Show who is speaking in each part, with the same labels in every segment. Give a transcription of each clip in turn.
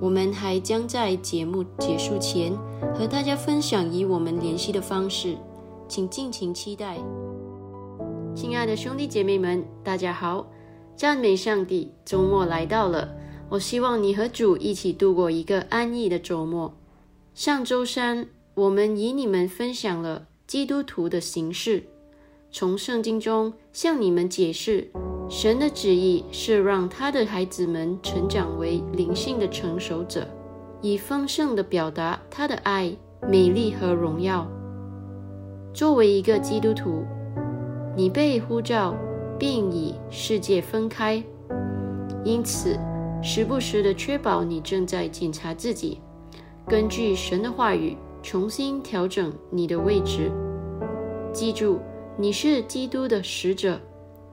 Speaker 1: 我们还将在节目结束前和大家分享以我们联系的方式，请尽情期待。亲爱的兄弟姐妹们，大家好！赞美上帝，周末来到了，我希望你和主一起度过一个安逸的周末。上周三，我们与你们分享了基督徒的形式，从圣经中向你们解释。神的旨意是让他的孩子们成长为灵性的成熟者，以丰盛的表达他的爱、美丽和荣耀。作为一个基督徒，你被呼召并与世界分开，因此时不时的确保你正在检查自己，根据神的话语重新调整你的位置。记住，你是基督的使者，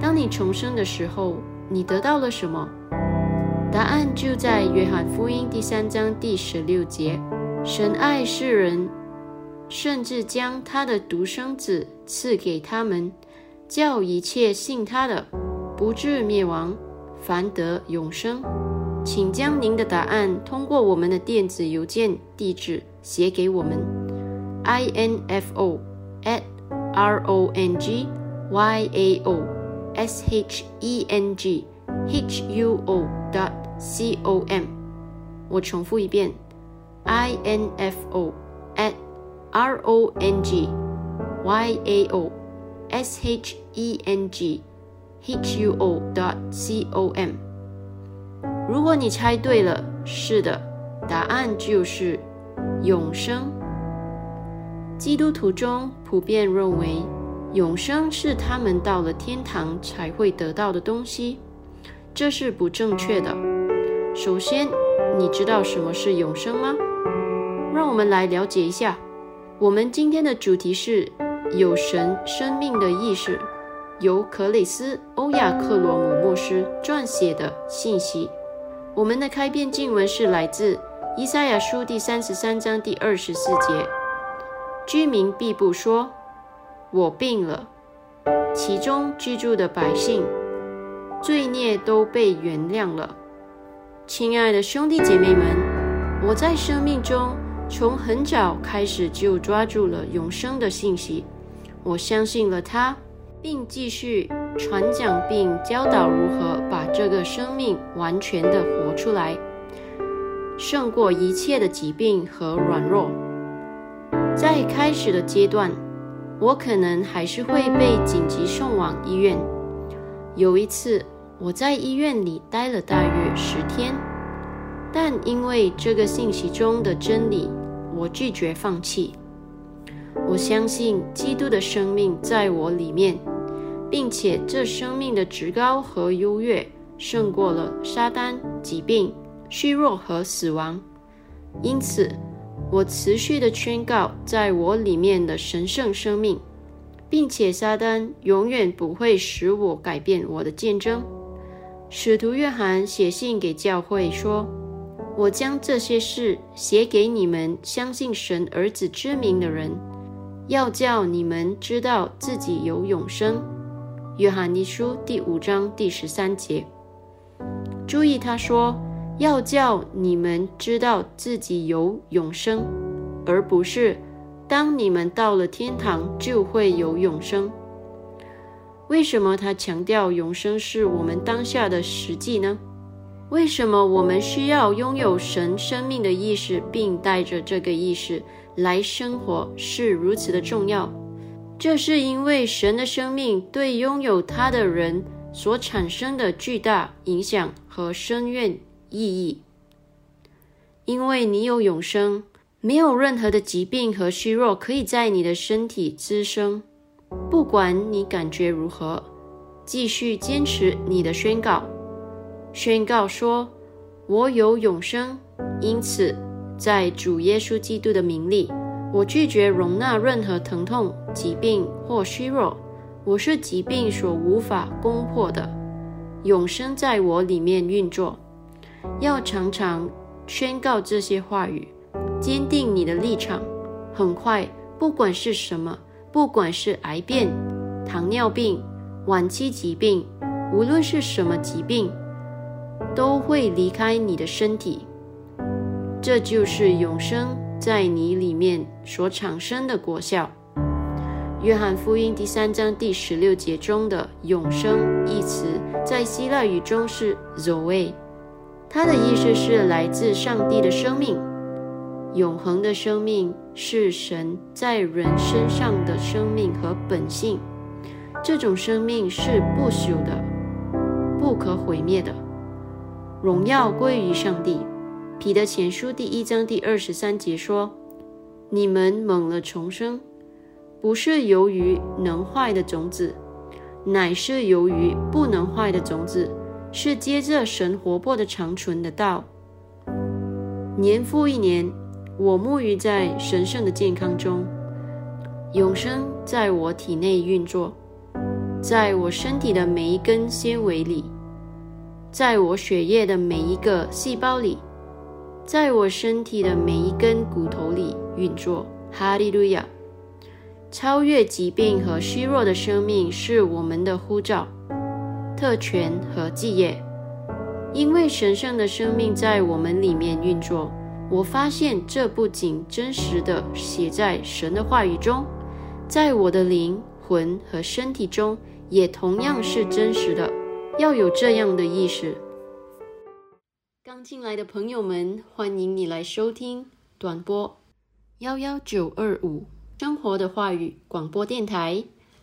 Speaker 1: 当你重生的时候，你得到了什么？答案就在约翰福音第三章第十六节：神爱世人，甚至将他的独生子赐给他们，叫一切信他的不至灭亡，反得永生。请将您的答案通过我们的电子邮件地址写给我们：i n f o at r o n g y a o s h e n g。h u o dot c o m，我重复一遍，i n f o at r o n g y a o s h e n g h u o dot c o m。如果你猜对了，是的，答案就是永生。基督徒中普遍认为，永生是他们到了天堂才会得到的东西。这是不正确的。首先，你知道什么是永生吗？让我们来了解一下。我们今天的主题是有神生命的意识，由克里斯·欧亚克罗姆牧师撰写的信息。我们的开篇经文是来自以赛亚书第三十三章第二十四节：“居民必不说，我病了。”其中居住的百姓。罪孽都被原谅了，亲爱的兄弟姐妹们，我在生命中从很早开始就抓住了永生的信息，我相信了它，并继续传讲并教导如何把这个生命完全的活出来，胜过一切的疾病和软弱。在开始的阶段，我可能还是会被紧急送往医院。有一次，我在医院里待了大约十天，但因为这个信息中的真理，我拒绝放弃。我相信基督的生命在我里面，并且这生命的职高和优越胜过了撒旦、疾病、虚弱和死亡。因此，我持续的宣告在我里面的神圣生命。并且撒旦永远不会使我改变我的见证。使徒约翰写信给教会说：“我将这些事写给你们相信神儿子之名的人，要叫你们知道自己有永生。”约翰一书第五章第十三节。注意，他说：“要叫你们知道自己有永生，而不是。”当你们到了天堂，就会有永生。为什么他强调永生是我们当下的实际呢？为什么我们需要拥有神生命的意识，并带着这个意识来生活是如此的重要？这是因为神的生命对拥有它的人所产生的巨大影响和深远意义。因为你有永生。没有任何的疾病和虚弱可以在你的身体滋生。不管你感觉如何，继续坚持你的宣告。宣告说：“我有永生。”因此，在主耶稣基督的名里，我拒绝容纳任何疼痛、疾病或虚弱。我是疾病所无法攻破的。永生在我里面运作。要常常宣告这些话语。坚定你的立场。很快，不管是什么，不管是癌变、糖尿病、晚期疾病，无论是什么疾病，都会离开你的身体。这就是永生在你里面所产生的果效。约翰福音第三章第十六节中的“永生”一词，在希腊语中是 “zoe”，它的意思是来自上帝的生命。永恒的生命是神在人身上的生命和本性，这种生命是不朽的、不可毁灭的。荣耀归于上帝。彼得前书第一章第二十三节说：“你们蒙了重生。”不是由于能坏的种子，乃是由于不能坏的种子，是接着神活泼的长存的道。年复一年，我沐浴在神圣的健康中，永生在我体内运作，在我身体的每一根纤维里，在我血液的每一个细胞里，在我身体的每一根骨头里运作。哈利路亚。超越疾病和虚弱的生命是我们的呼召、特权和基业。因为神圣的生命在我们里面运作，我发现这不仅真实的写在神的话语中，在我的灵魂和身体中也同样是真实的。要有这样的意识。刚进来的朋友们，欢迎你来收听短波幺幺九二五。生活的话语广播电台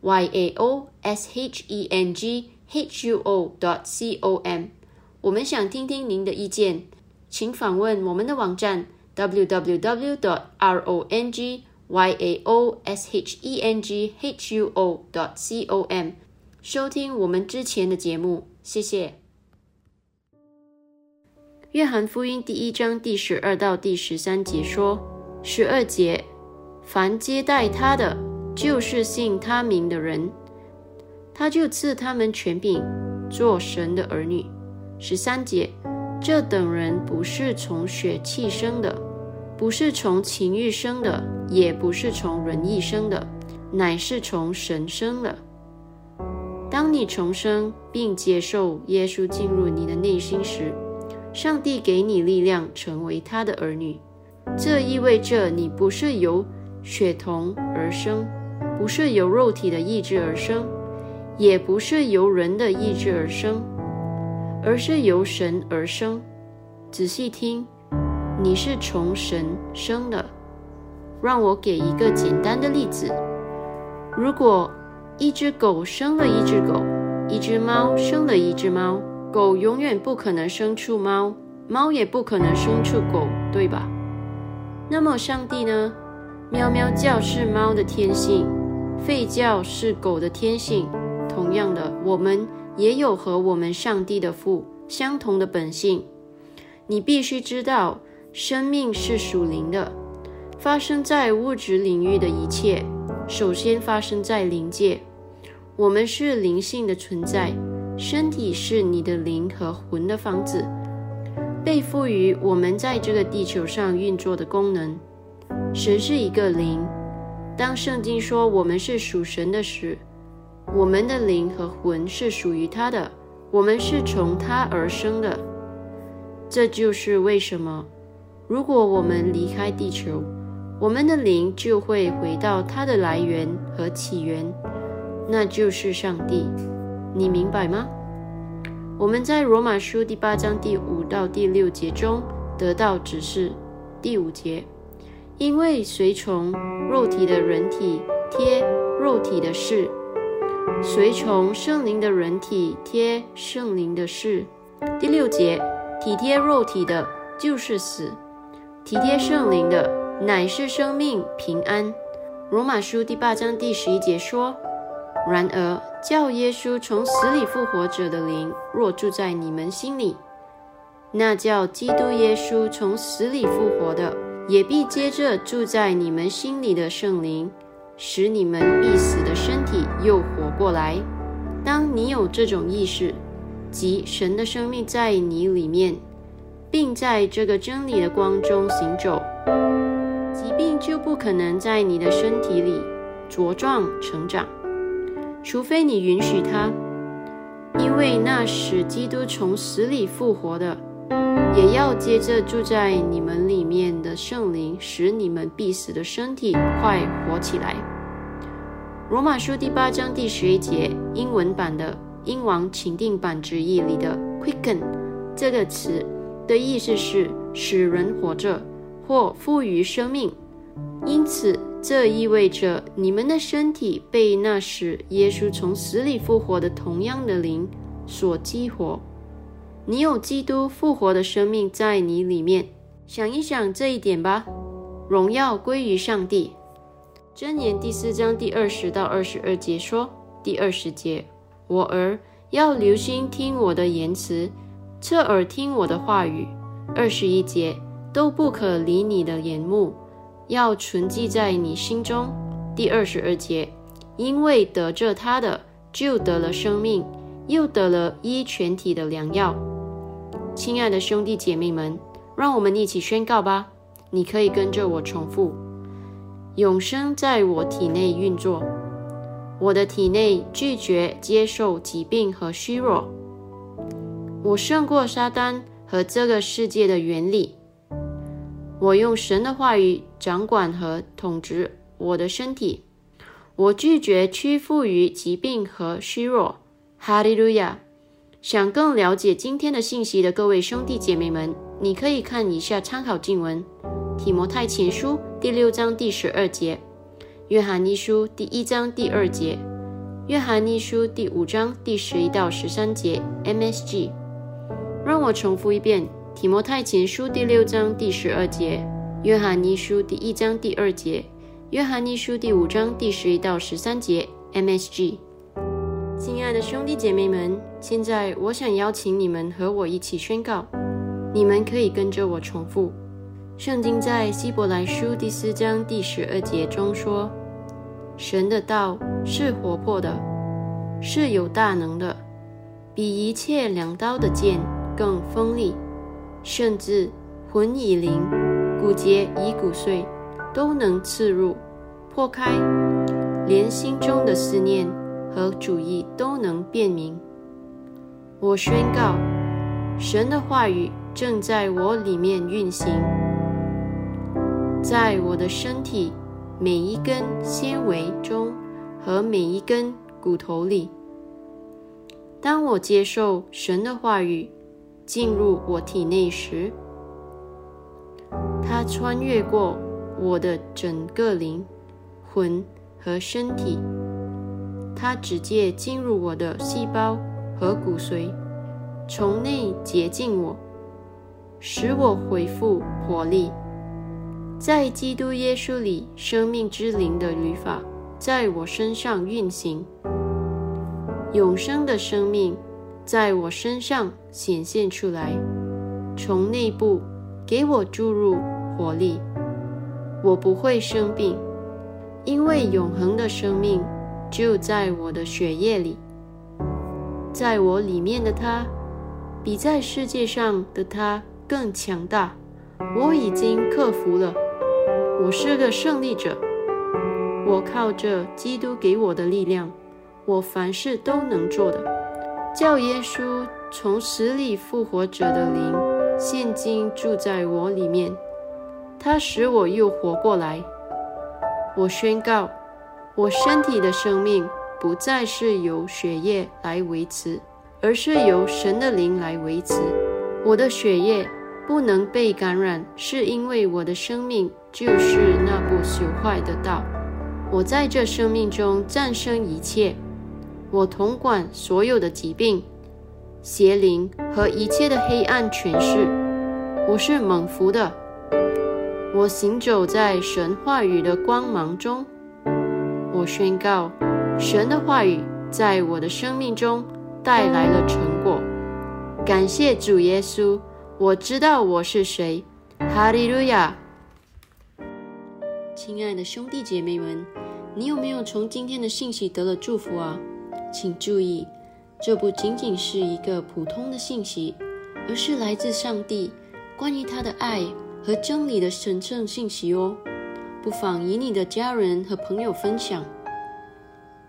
Speaker 1: y a o s h e n g h u o dot c o m，我们想听听您的意见，请访问我们的网站 w w w dot r o n g y a o s h e n g h u o dot c o m，收听我们之前的节目，谢谢。约翰福音第一章第十二到第十三节说：十二节，凡接待他的。就是信他名的人，他就赐他们权柄，做神的儿女。十三节，这等人不是从血气生的，不是从情欲生的，也不是从人意生的，乃是从神生的。当你重生并接受耶稣进入你的内心时，上帝给你力量成为他的儿女。这意味着你不是由血统而生。不是由肉体的意志而生，也不是由人的意志而生，而是由神而生。仔细听，你是从神生的。让我给一个简单的例子：如果一只狗生了一只狗，一只猫生了一只猫，狗永远不可能生出猫，猫也不可能生出狗，对吧？那么上帝呢？喵喵叫是猫的天性。吠叫是狗的天性，同样的，我们也有和我们上帝的父相同的本性。你必须知道，生命是属灵的，发生在物质领域的一切，首先发生在灵界。我们是灵性的存在，身体是你的灵和魂的房子，被赋予我们在这个地球上运作的功能。神是一个灵。当圣经说我们是属神的时，我们的灵和魂是属于他的，我们是从他而生的。这就是为什么，如果我们离开地球，我们的灵就会回到它的来源和起源，那就是上帝。你明白吗？我们在罗马书第八章第五到第六节中得到指示，第五节。因为随从肉体的人体贴肉体的事，随从圣灵的人体贴圣灵的事。第六节，体贴肉体的，就是死；体贴圣灵的，乃是生命平安。罗马书第八章第十一节说：然而，叫耶稣从死里复活者的灵，若住在你们心里，那叫基督耶稣从死里复活的。也必接着住在你们心里的圣灵，使你们必死的身体又活过来。当你有这种意识，即神的生命在你里面，并在这个真理的光中行走，疾病就不可能在你的身体里茁壮成长，除非你允许它。因为那使基督从死里复活的，也要接着住在你们里面的圣灵，使你们必死的身体快活起来。罗马书第八章第十一节，英文版的英王钦定版直译里的 “quicken” 这个词的意思是使人活着或赋予生命，因此。这意味着你们的身体被那时耶稣从死里复活的同样的灵所激活。你有基督复活的生命在你里面，想一想这一点吧。荣耀归于上帝。箴言第四章第二十到二十二节说：第二十节，我儿要留心听我的言辞，侧耳听我的话语。二十一节，都不可离你的眼目。要存记在你心中。第二十二节，因为得着他的，就得了生命，又得了医全体的良药。亲爱的兄弟姐妹们，让我们一起宣告吧。你可以跟着我重复：永生在我体内运作，我的体内拒绝接受疾病和虚弱，我胜过撒旦和这个世界的原理。我用神的话语掌管和统治我的身体。我拒绝屈服于疾病和虚弱。哈利路亚！想更了解今天的信息的各位兄弟姐妹们，你可以看一下参考经文：提摩太前书第六章第十二节，约翰一书第一章第二节，约翰一书第五章第十一到十三节。MSG。让我重复一遍。提摩太前书第六章第十二节，约翰一书第一章第二节，约翰一书第五章第十一到十三节。MSG，亲爱的兄弟姐妹们，现在我想邀请你们和我一起宣告，你们可以跟着我重复。圣经在希伯来书第四章第十二节中说：“神的道是活泼的，是有大能的，比一切两刀的剑更锋利。”甚至魂已灵，骨节已骨碎，都能刺入、破开，连心中的思念和主义都能辨明。我宣告，神的话语正在我里面运行，在我的身体每一根纤维中和每一根骨头里。当我接受神的话语。进入我体内时，它穿越过我的整个灵魂和身体，它直接进入我的细胞和骨髓，从内洁净我，使我恢复活力。在基督耶稣里，生命之灵的律法在我身上运行，永生的生命。在我身上显现出来，从内部给我注入活力。我不会生病，因为永恒的生命就在我的血液里。在我里面的他，比在世界上的他更强大。我已经克服了，我是个胜利者。我靠着基督给我的力量，我凡事都能做的。叫耶稣从死里复活者的灵，现今住在我里面，他使我又活过来。我宣告，我身体的生命不再是由血液来维持，而是由神的灵来维持。我的血液不能被感染，是因为我的生命就是那不朽坏的道。我在这生命中战胜一切。我统管所有的疾病、邪灵和一切的黑暗权势。我是蒙福的。我行走在神话语的光芒中。宣告，神的话语在我的生命中带来了成果。感谢主耶稣，我知道我是谁。哈利路亚！亲爱的兄弟姐妹们，你有没有从今天的信息得了祝福啊？请注意，这不仅仅是一个普通的信息，而是来自上帝关于他的爱和真理的神圣信息哦。不妨与你的家人和朋友分享。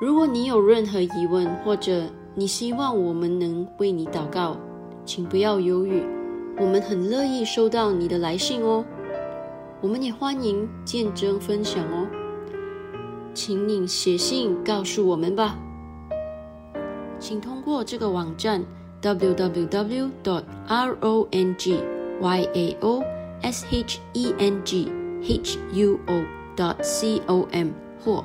Speaker 1: 如果你有任何疑问，或者你希望我们能为你祷告，请不要犹豫，我们很乐意收到你的来信哦。我们也欢迎见证分享哦，请你写信告诉我们吧。请通过这个网站 www.dot.rongyaoshenghuo.dot.com 或。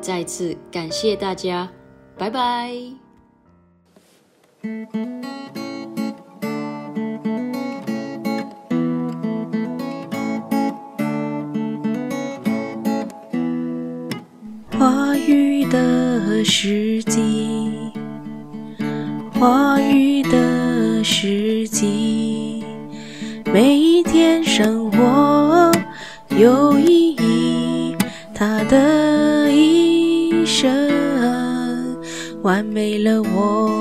Speaker 1: 再次感谢大家，拜拜。
Speaker 2: 话语的时机，话语的时机，每一天生活有意义，它的完美了我，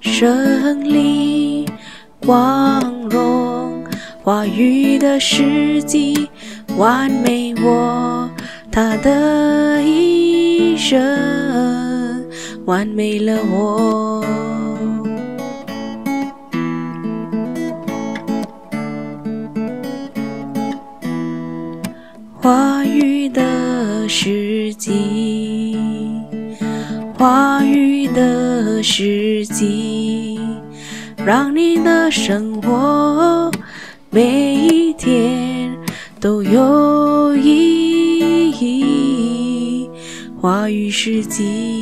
Speaker 2: 胜利光荣话语的时机完美我，他的一生完美了我。花语的时机，花语的时机，让你的生活每一天都有意义。花语时机。